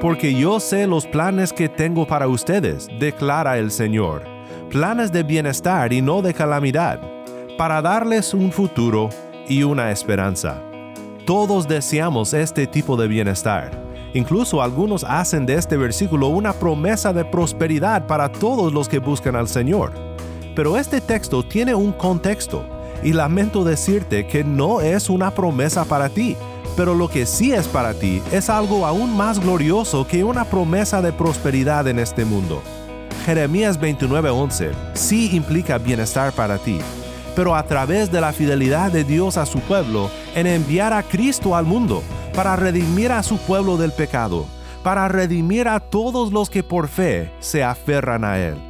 Porque yo sé los planes que tengo para ustedes, declara el Señor, planes de bienestar y no de calamidad, para darles un futuro y una esperanza. Todos deseamos este tipo de bienestar. Incluso algunos hacen de este versículo una promesa de prosperidad para todos los que buscan al Señor. Pero este texto tiene un contexto y lamento decirte que no es una promesa para ti, pero lo que sí es para ti es algo aún más glorioso que una promesa de prosperidad en este mundo. Jeremías 29:11 sí implica bienestar para ti, pero a través de la fidelidad de Dios a su pueblo en enviar a Cristo al mundo para redimir a su pueblo del pecado, para redimir a todos los que por fe se aferran a Él.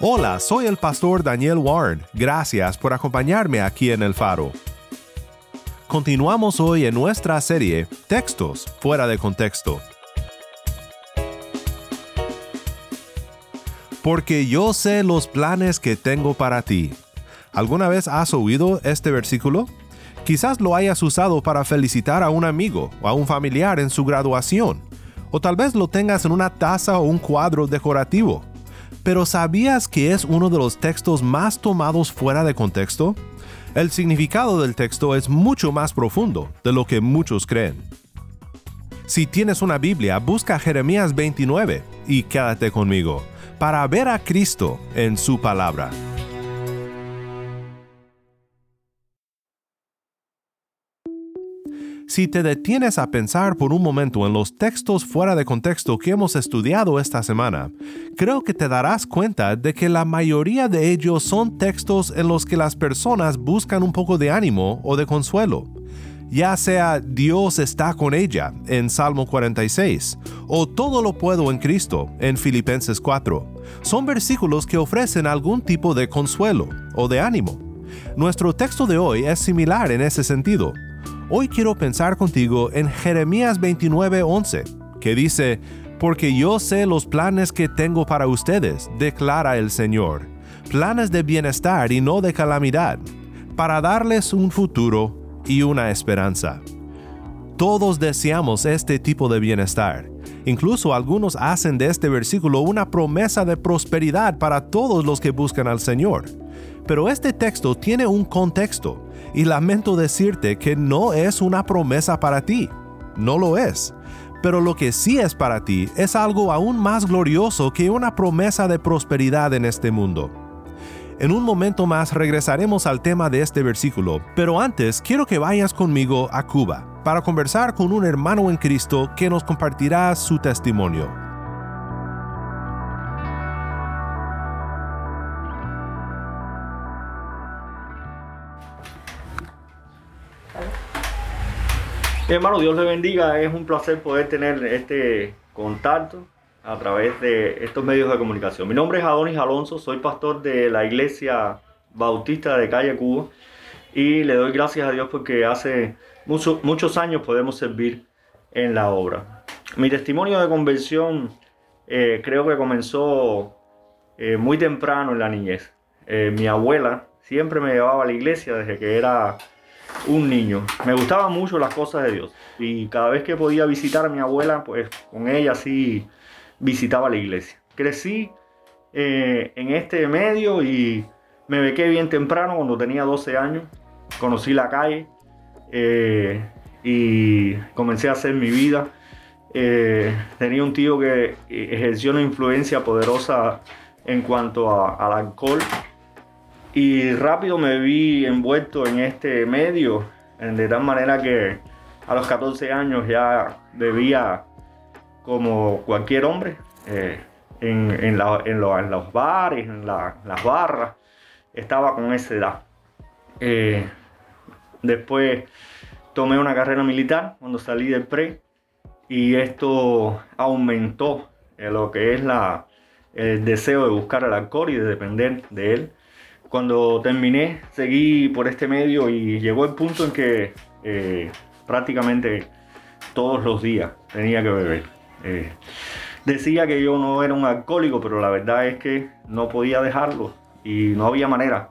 Hola, soy el pastor Daniel Warren. Gracias por acompañarme aquí en El Faro. Continuamos hoy en nuestra serie Textos fuera de contexto. Porque yo sé los planes que tengo para ti. ¿Alguna vez has oído este versículo? Quizás lo hayas usado para felicitar a un amigo o a un familiar en su graduación, o tal vez lo tengas en una taza o un cuadro decorativo. Pero ¿sabías que es uno de los textos más tomados fuera de contexto? El significado del texto es mucho más profundo de lo que muchos creen. Si tienes una Biblia, busca Jeremías 29 y quédate conmigo para ver a Cristo en su palabra. Si te detienes a pensar por un momento en los textos fuera de contexto que hemos estudiado esta semana, creo que te darás cuenta de que la mayoría de ellos son textos en los que las personas buscan un poco de ánimo o de consuelo. Ya sea Dios está con ella en Salmo 46 o todo lo puedo en Cristo en Filipenses 4. Son versículos que ofrecen algún tipo de consuelo o de ánimo. Nuestro texto de hoy es similar en ese sentido, Hoy quiero pensar contigo en Jeremías 29:11, que dice, Porque yo sé los planes que tengo para ustedes, declara el Señor, planes de bienestar y no de calamidad, para darles un futuro y una esperanza. Todos deseamos este tipo de bienestar. Incluso algunos hacen de este versículo una promesa de prosperidad para todos los que buscan al Señor. Pero este texto tiene un contexto y lamento decirte que no es una promesa para ti. No lo es. Pero lo que sí es para ti es algo aún más glorioso que una promesa de prosperidad en este mundo. En un momento más regresaremos al tema de este versículo, pero antes quiero que vayas conmigo a Cuba para conversar con un hermano en Cristo que nos compartirá su testimonio. Hermano, Dios le bendiga. Es un placer poder tener este contacto a través de estos medios de comunicación. Mi nombre es Adonis Alonso, soy pastor de la Iglesia Bautista de Calle Cuba y le doy gracias a Dios porque hace muchos años podemos servir en la obra. Mi testimonio de conversión eh, creo que comenzó eh, muy temprano en la niñez. Eh, mi abuela siempre me llevaba a la iglesia desde que era un niño. Me gustaban mucho las cosas de Dios. Y cada vez que podía visitar a mi abuela, pues con ella sí visitaba la iglesia. Crecí eh, en este medio y me bequé bien temprano cuando tenía 12 años. Conocí la calle eh, y comencé a hacer mi vida. Eh, tenía un tío que ejerció una influencia poderosa en cuanto a- al alcohol y rápido me vi envuelto en este medio, de tal manera que a los 14 años ya bebía como cualquier hombre eh, en, los bares, en la- las barras, estaba con esa edad. Eh, después tomé una carrera militar cuando salí del pre y esto aumentó eh, lo que es la, el deseo de buscar el alcohol y de depender de él. Cuando terminé, seguí por este medio y llegó el punto en que eh, prácticamente todos los días tenía que beber. Eh, decía que yo no era un alcohólico, pero la verdad es que no podía dejarlo y no había manera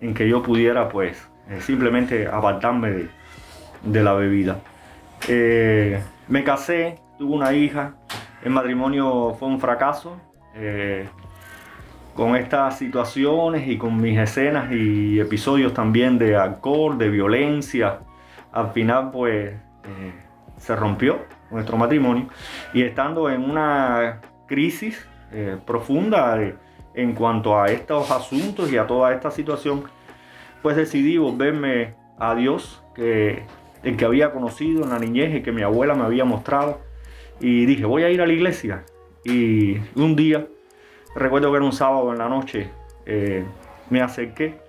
en que yo pudiera pues eh, simplemente apartarme de, la bebida. Me casé, tuve una hija, el matrimonio fue un fracaso. Con estas situaciones y con mis escenas y episodios también de alcohol, de violencia, al final pues eh, se rompió nuestro matrimonio y estando en una crisis eh, profunda de- en cuanto a estos asuntos y a toda esta situación, pues decidí volverme a Dios, que el que había conocido en la niñez y que mi abuela me había mostrado. Y dije, voy a ir a la iglesia. Y un día, recuerdo que era un sábado en la noche, eh, me acerqué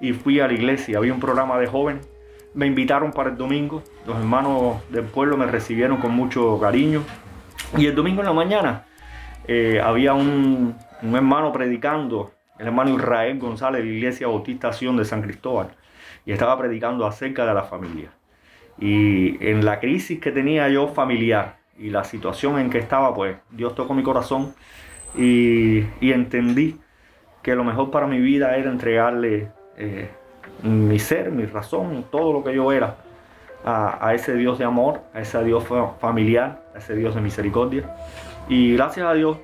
y fui a la iglesia. Había un programa de jóvenes. Me invitaron para el domingo. Los hermanos del pueblo me recibieron con mucho cariño. Y el domingo en la mañana eh, había un, hermano predicando, el hermano Israel González de la Iglesia Bautista Sion de San Cristóbal. Y estaba predicando acerca de la familia. Y en la crisis que tenía yo familiar y la situación en que estaba, pues Dios tocó mi corazón y, entendí que lo mejor para mi vida era entregarle eh, mi ser, mi razón, todo lo que yo era a, ese Dios de amor, a ese Dios fa- familiar, a ese Dios de misericordia. Y gracias a Dios,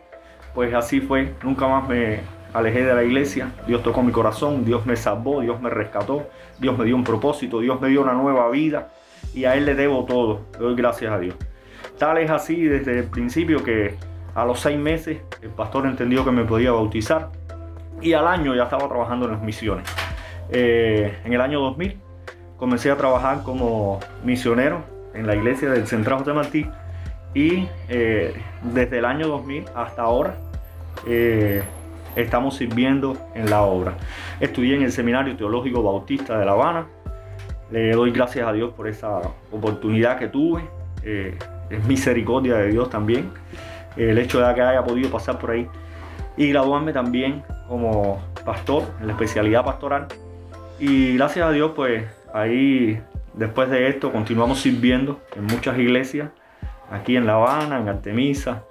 pues así fue. Nunca más me alejé de la iglesia. Dios tocó mi corazón, Dios me salvó, Dios me rescató, Dios me dio un propósito, Dios me dio una nueva vida y a Él le debo todo. Doy gracias a Dios. Tal es así desde el principio que a los seis meses el pastor entendió que me podía bautizar y al año ya estaba trabajando en las misiones. Eh, en el año 2000 comencé a trabajar como misionero en la iglesia del Central José Martí y eh, desde el año 2000 hasta ahora eh, estamos sirviendo en la obra. Estudié en el Seminario Teológico Bautista de La Habana. Le doy gracias a Dios por esa oportunidad que tuve. Es misericordia de Dios también. El hecho de que haya podido pasar por ahí y graduarme también como pastor en la especialidad pastoral. Y gracias a Dios, pues ahí después de esto continuamos sirviendo en muchas iglesias, aquí en La Habana, en Artemisa.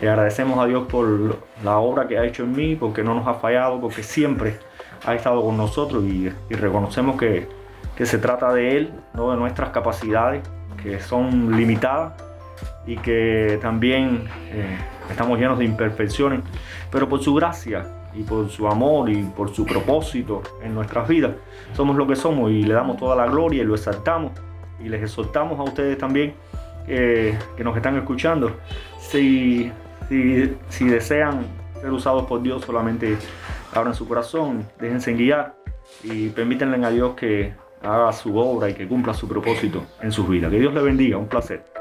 Le agradecemos a Dios por la obra que ha hecho en mí, porque no nos ha fallado, porque siempre ha estado con nosotros y, y reconocemos que, que se trata de Él, no de nuestras capacidades, que son limitadas y que también eh, estamos llenos de imperfecciones, pero por su gracia y por su amor y por su propósito en nuestras vidas, somos lo que somos y le damos toda la gloria y lo exaltamos y les exhortamos a ustedes también eh, que nos están escuchando, si, si, si desean ser usados por Dios, solamente abran su corazón, déjense guiar y permítanle a Dios que haga su obra y que cumpla su propósito en sus vidas. Que Dios le bendiga, un placer.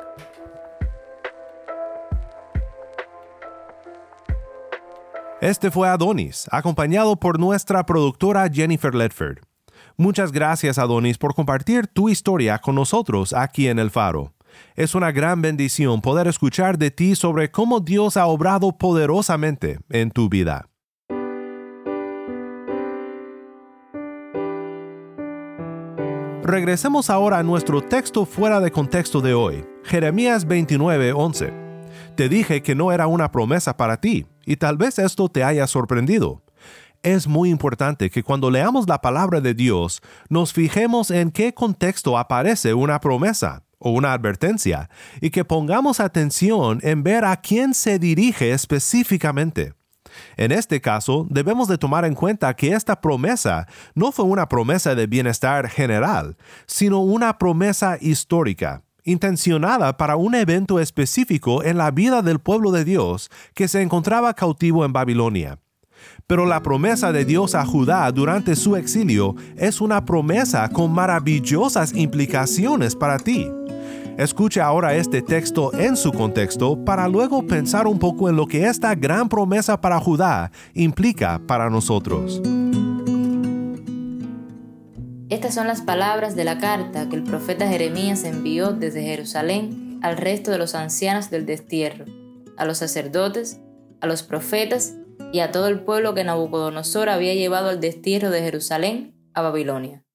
Este fue Adonis, acompañado por nuestra productora Jennifer Ledford. Muchas gracias Adonis por compartir tu historia con nosotros aquí en El Faro. Es una gran bendición poder escuchar de ti sobre cómo Dios ha obrado poderosamente en tu vida. Regresemos ahora a nuestro texto fuera de contexto de hoy, Jeremías 29:11. Te dije que no era una promesa para ti, y tal vez esto te haya sorprendido. Es muy importante que cuando leamos la palabra de Dios nos fijemos en qué contexto aparece una promesa o una advertencia y que pongamos atención en ver a quién se dirige específicamente. En este caso, debemos de tomar en cuenta que esta promesa no fue una promesa de bienestar general, sino una promesa histórica, intencionada para un evento específico en la vida del pueblo de Dios que se encontraba cautivo en Babilonia. Pero la promesa de Dios a Judá durante su exilio es una promesa con maravillosas implicaciones para ti. Escucha ahora este texto en su contexto para luego pensar un poco en lo que esta gran promesa para Judá implica para nosotros. Estas son las palabras de la carta que el profeta Jeremías envió desde Jerusalén al resto de los ancianos del destierro, a los sacerdotes, a los profetas y a todo el pueblo que Nabucodonosor había llevado al destierro de Jerusalén a Babilonia.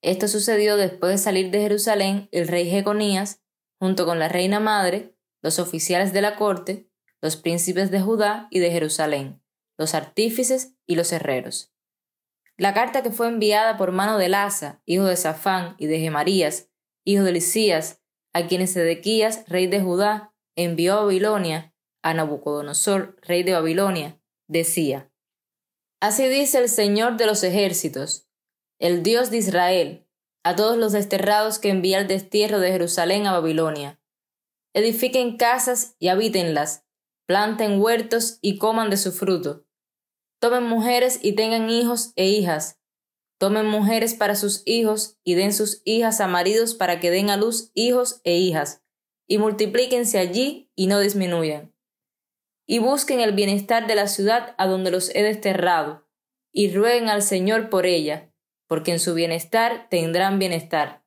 Esto sucedió después de salir de Jerusalén el rey Jeconías, junto con la reina madre, los oficiales de la corte, los príncipes de Judá y de Jerusalén, los artífices y los herreros. La carta que fue enviada por mano de Lasa, hijo de Safán, y de Gemarías, hijo de Lisías, a quienes Sedequías, rey de Judá, envió a Babilonia, a Nabucodonosor, rey de Babilonia, decía, Así dice el Señor de los ejércitos, el Dios de Israel, a todos los desterrados que envía al destierro de Jerusalén a Babilonia. Edifiquen casas y habítenlas, planten huertos y coman de su fruto. Tomen mujeres y tengan hijos e hijas. Tomen mujeres para sus hijos y den sus hijas a maridos para que den a luz hijos e hijas, y multiplíquense allí y no disminuyan. Y busquen el bienestar de la ciudad a donde los he desterrado, y rueguen al Señor por ella, porque en su bienestar tendrán bienestar.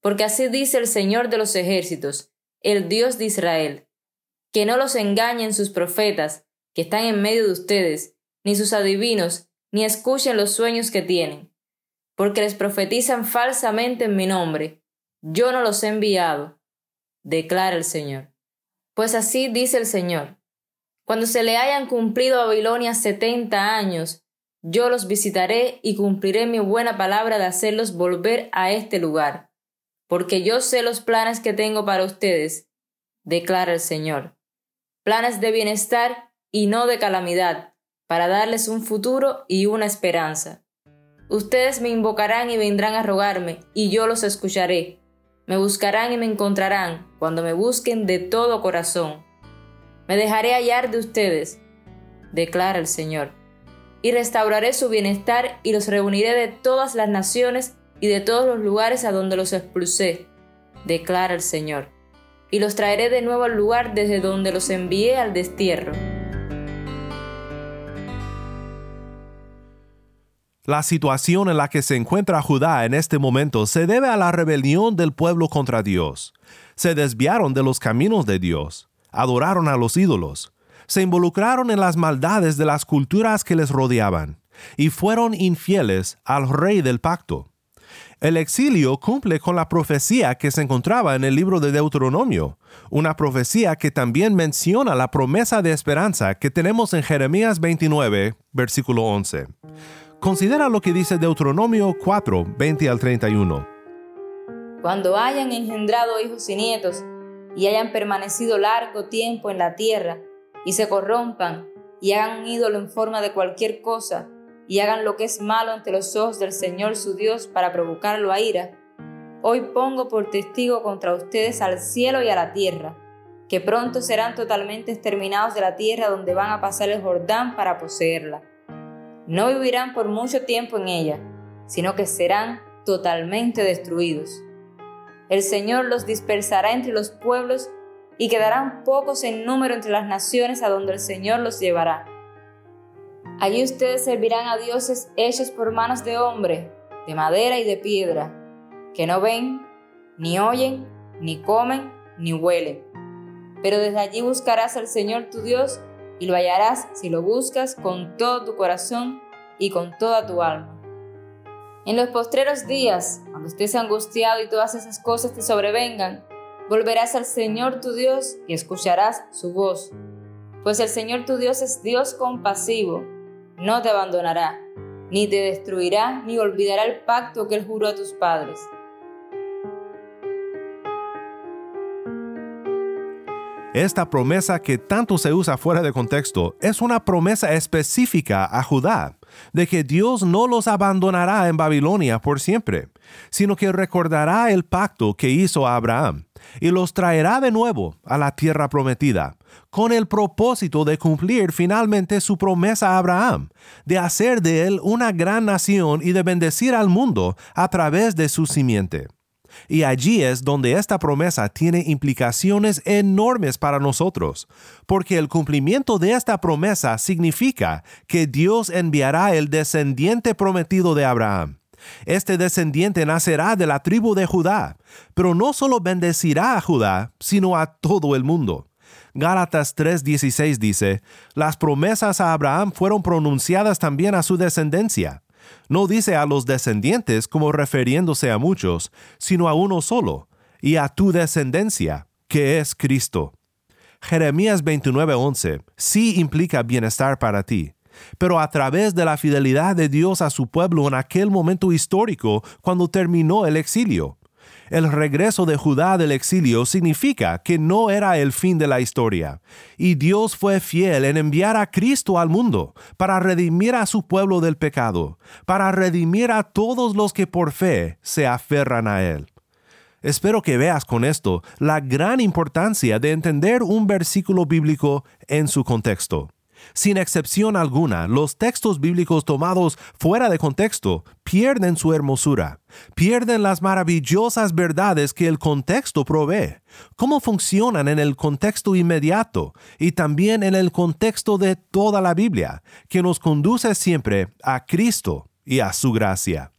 Porque así dice el Señor de los ejércitos, el Dios de Israel, que no los engañen sus profetas, que están en medio de ustedes, ni sus adivinos, ni escuchen los sueños que tienen, porque les profetizan falsamente en mi nombre. Yo no los he enviado, declara el Señor. Pues así dice el Señor. Cuando se le hayan cumplido a Babilonia setenta años, yo los visitaré y cumpliré mi buena palabra de hacerlos volver a este lugar, porque yo sé los planes que tengo para ustedes, declara el Señor, planes de bienestar y no de calamidad, para darles un futuro y una esperanza. Ustedes me invocarán y vendrán a rogarme, y yo los escucharé. Me buscarán y me encontrarán cuando me busquen de todo corazón. Me dejaré hallar de ustedes, declara el Señor y restauraré su bienestar y los reuniré de todas las naciones y de todos los lugares a donde los expulsé, declara el Señor, y los traeré de nuevo al lugar desde donde los envié al destierro. La situación en la que se encuentra Judá en este momento se debe a la rebelión del pueblo contra Dios. Se desviaron de los caminos de Dios, adoraron a los ídolos, se involucraron en las maldades de las culturas que les rodeaban y fueron infieles al rey del pacto. El exilio cumple con la profecía que se encontraba en el libro de Deuteronomio, una profecía que también menciona la promesa de esperanza que tenemos en Jeremías 29, versículo 11. Considera lo que dice Deuteronomio 4, 20 al 31. Cuando hayan engendrado hijos y nietos y hayan permanecido largo tiempo en la tierra, y se corrompan y hagan un ídolo en forma de cualquier cosa y hagan lo que es malo ante los ojos del Señor su Dios para provocarlo a ira, hoy pongo por testigo contra ustedes al cielo y a la tierra, que pronto serán totalmente exterminados de la tierra donde van a pasar el Jordán para poseerla. No vivirán por mucho tiempo en ella, sino que serán totalmente destruidos. El Señor los dispersará entre los pueblos y quedarán pocos en número entre las naciones a donde el Señor los llevará. Allí ustedes servirán a dioses hechos por manos de hombre, de madera y de piedra, que no ven, ni oyen, ni comen, ni huelen. Pero desde allí buscarás al Señor tu Dios y lo hallarás si lo buscas con todo tu corazón y con toda tu alma. En los postreros días, cuando estés angustiado y todas esas cosas te sobrevengan, Volverás al Señor tu Dios y escucharás su voz, pues el Señor tu Dios es Dios compasivo, no te abandonará, ni te destruirá, ni olvidará el pacto que él juró a tus padres. Esta promesa que tanto se usa fuera de contexto es una promesa específica a Judá, de que Dios no los abandonará en Babilonia por siempre, sino que recordará el pacto que hizo a Abraham y los traerá de nuevo a la tierra prometida, con el propósito de cumplir finalmente su promesa a Abraham, de hacer de él una gran nación y de bendecir al mundo a través de su simiente. Y allí es donde esta promesa tiene implicaciones enormes para nosotros, porque el cumplimiento de esta promesa significa que Dios enviará el descendiente prometido de Abraham. Este descendiente nacerá de la tribu de Judá, pero no solo bendecirá a Judá, sino a todo el mundo. Gálatas 3:16 dice, las promesas a Abraham fueron pronunciadas también a su descendencia. No dice a los descendientes como refiriéndose a muchos, sino a uno solo, y a tu descendencia, que es Cristo. Jeremías 29:11 sí implica bienestar para ti, pero a través de la fidelidad de Dios a su pueblo en aquel momento histórico cuando terminó el exilio. El regreso de Judá del exilio significa que no era el fin de la historia, y Dios fue fiel en enviar a Cristo al mundo para redimir a su pueblo del pecado, para redimir a todos los que por fe se aferran a Él. Espero que veas con esto la gran importancia de entender un versículo bíblico en su contexto. Sin excepción alguna, los textos bíblicos tomados fuera de contexto pierden su hermosura, pierden las maravillosas verdades que el contexto provee, cómo funcionan en el contexto inmediato y también en el contexto de toda la Biblia, que nos conduce siempre a Cristo y a su gracia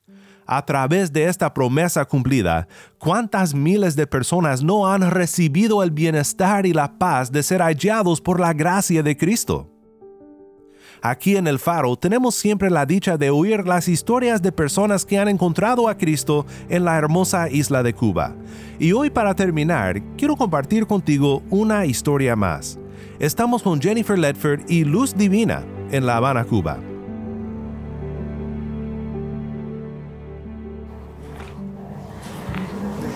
a través de esta promesa cumplida, cuántas miles de personas no han recibido el bienestar y la paz de ser hallados por la gracia de Cristo. Aquí en el Faro tenemos siempre la dicha de oír las historias de personas que han encontrado a Cristo en la hermosa isla de Cuba. Y hoy para terminar, quiero compartir contigo una historia más. Estamos con Jennifer Ledford y Luz Divina en La Habana, Cuba.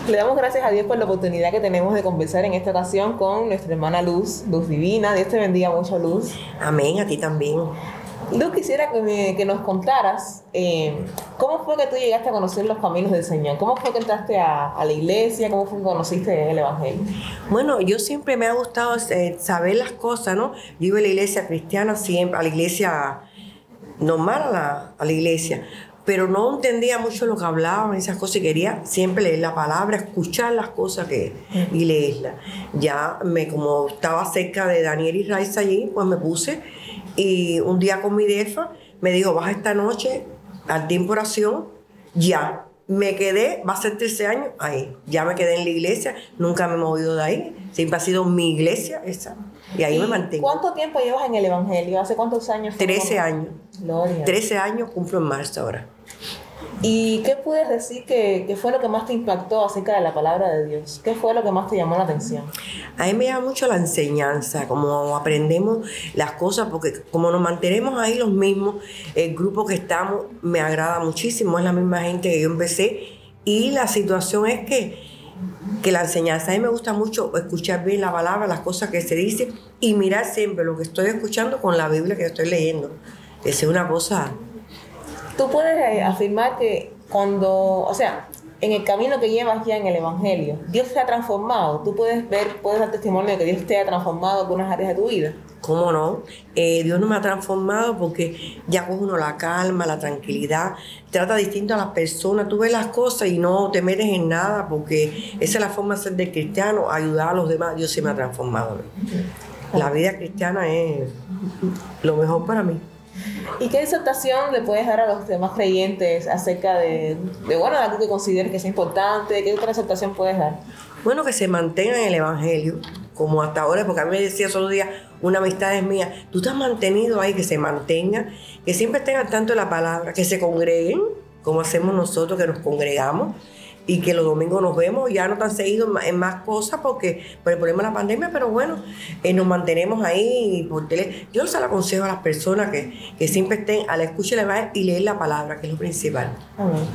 Le damos gracias a Dios por la oportunidad que tenemos de conversar en esta ocasión con nuestra hermana Luz, Luz Divina. Dios te bendiga mucho, Luz. Amén, a ti también. Luz, quisiera que, que nos contaras eh, cómo fue que tú llegaste a conocer los caminos del Señor. ¿Cómo fue que entraste a, a la iglesia? ¿Cómo fue que conociste el Evangelio? Bueno, yo siempre me ha gustado eh, saber las cosas, ¿no? Yo iba a la iglesia cristiana siempre, a la iglesia normal, a la, a la iglesia pero no entendía mucho lo que hablaban, esas cosas, y quería siempre leer la palabra, escuchar las cosas que, y leerlas. Ya me, como estaba cerca de Daniel y Raiza allí, pues me puse, y un día con mi defa me dijo, vas esta noche al tiempo oración, ya. Me quedé, va a ser 13 años ahí. Ya me quedé en la iglesia, nunca me he movido de ahí. Siempre ha sido mi iglesia esa. Y ahí me mantengo. ¿Cuánto tiempo llevas en el Evangelio? ¿Hace cuántos años? 13 años. Gloria. 13 años cumplo en marzo ahora. ¿Y qué puedes decir que, que, fue lo que más te impactó acerca de la palabra de Dios? ¿Qué fue lo que más te llamó la atención? A mí me llama mucho la enseñanza, como aprendemos las cosas, porque como nos mantenemos ahí los mismos, el grupo que estamos me agrada muchísimo, es la misma gente que yo empecé, y la situación es que, que la enseñanza, a mí me gusta mucho escuchar bien la palabra, las cosas que se dicen, y mirar siempre lo que estoy escuchando con la Biblia que estoy leyendo. Esa es una cosa tú puedes afirmar que cuando, o sea, en el camino que llevas ya en el Evangelio, Dios te ha transformado. Tú puedes ver, puedes dar testimonio de que Dios te ha transformado en algunas áreas de tu vida. ¿Cómo no? Eh, Dios no me ha transformado porque ya coge uno la calma, la tranquilidad, trata distinto a las personas, tú ves las cosas y no te metes en nada porque esa es la forma de ser de cristiano, ayudar a los demás. Dios se me ha transformado. La vida cristiana es lo mejor para mí. ¿Y qué exhortación le puedes dar a los demás creyentes acerca de, bueno, algo que consideres que es importante? ¿Qué otra exhortación puedes dar? Bueno, que se mantengan en el Evangelio, como hasta ahora, porque a mí me decía solo día una amistad es mía, tú te has mantenido ahí, que se mantenga, que siempre estén tanto de la palabra, que se congreguen, como hacemos nosotros, que nos congregamos, y que los domingos nos vemos, ya no tan seguido en más cosas porque por el problema de la pandemia, pero bueno, eh, nos mantenemos ahí por tele. Yo les aconsejo a las personas que, que siempre estén a la escucha y leer la palabra, que es lo principal. Amén.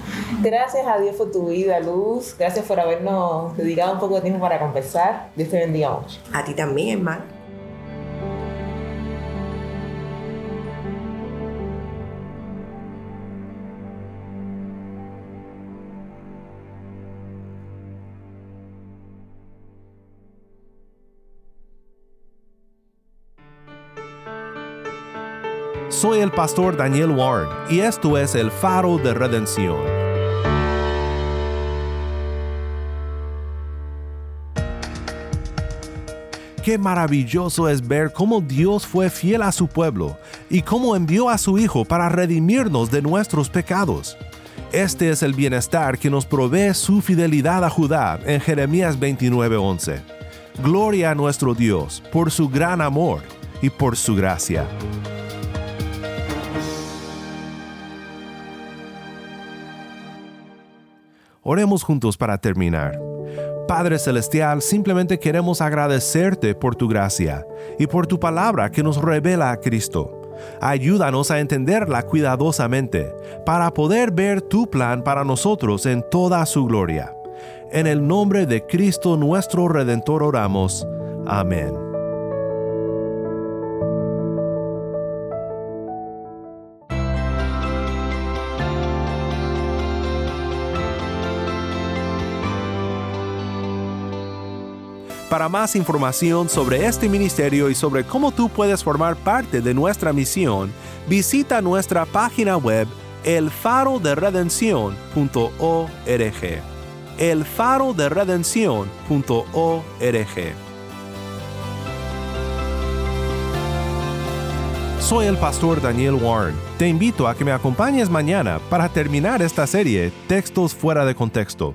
Gracias a Dios por tu vida, Luz. Gracias por habernos dedicado un poco de tiempo para conversar. Dios te bendiga mucho. A ti también, hermano. Soy el pastor Daniel Warren y esto es el faro de redención. Qué maravilloso es ver cómo Dios fue fiel a su pueblo y cómo envió a su Hijo para redimirnos de nuestros pecados. Este es el bienestar que nos provee su fidelidad a Judá en Jeremías 29:11. Gloria a nuestro Dios por su gran amor y por su gracia. Oremos juntos para terminar. Padre Celestial, simplemente queremos agradecerte por tu gracia y por tu palabra que nos revela a Cristo. Ayúdanos a entenderla cuidadosamente para poder ver tu plan para nosotros en toda su gloria. En el nombre de Cristo nuestro Redentor oramos. Amén. Para más información sobre este ministerio y sobre cómo tú puedes formar parte de nuestra misión, visita nuestra página web elfaroderedencion.org. elfaroderedencion.org. Soy el pastor Daniel Warren. Te invito a que me acompañes mañana para terminar esta serie Textos fuera de contexto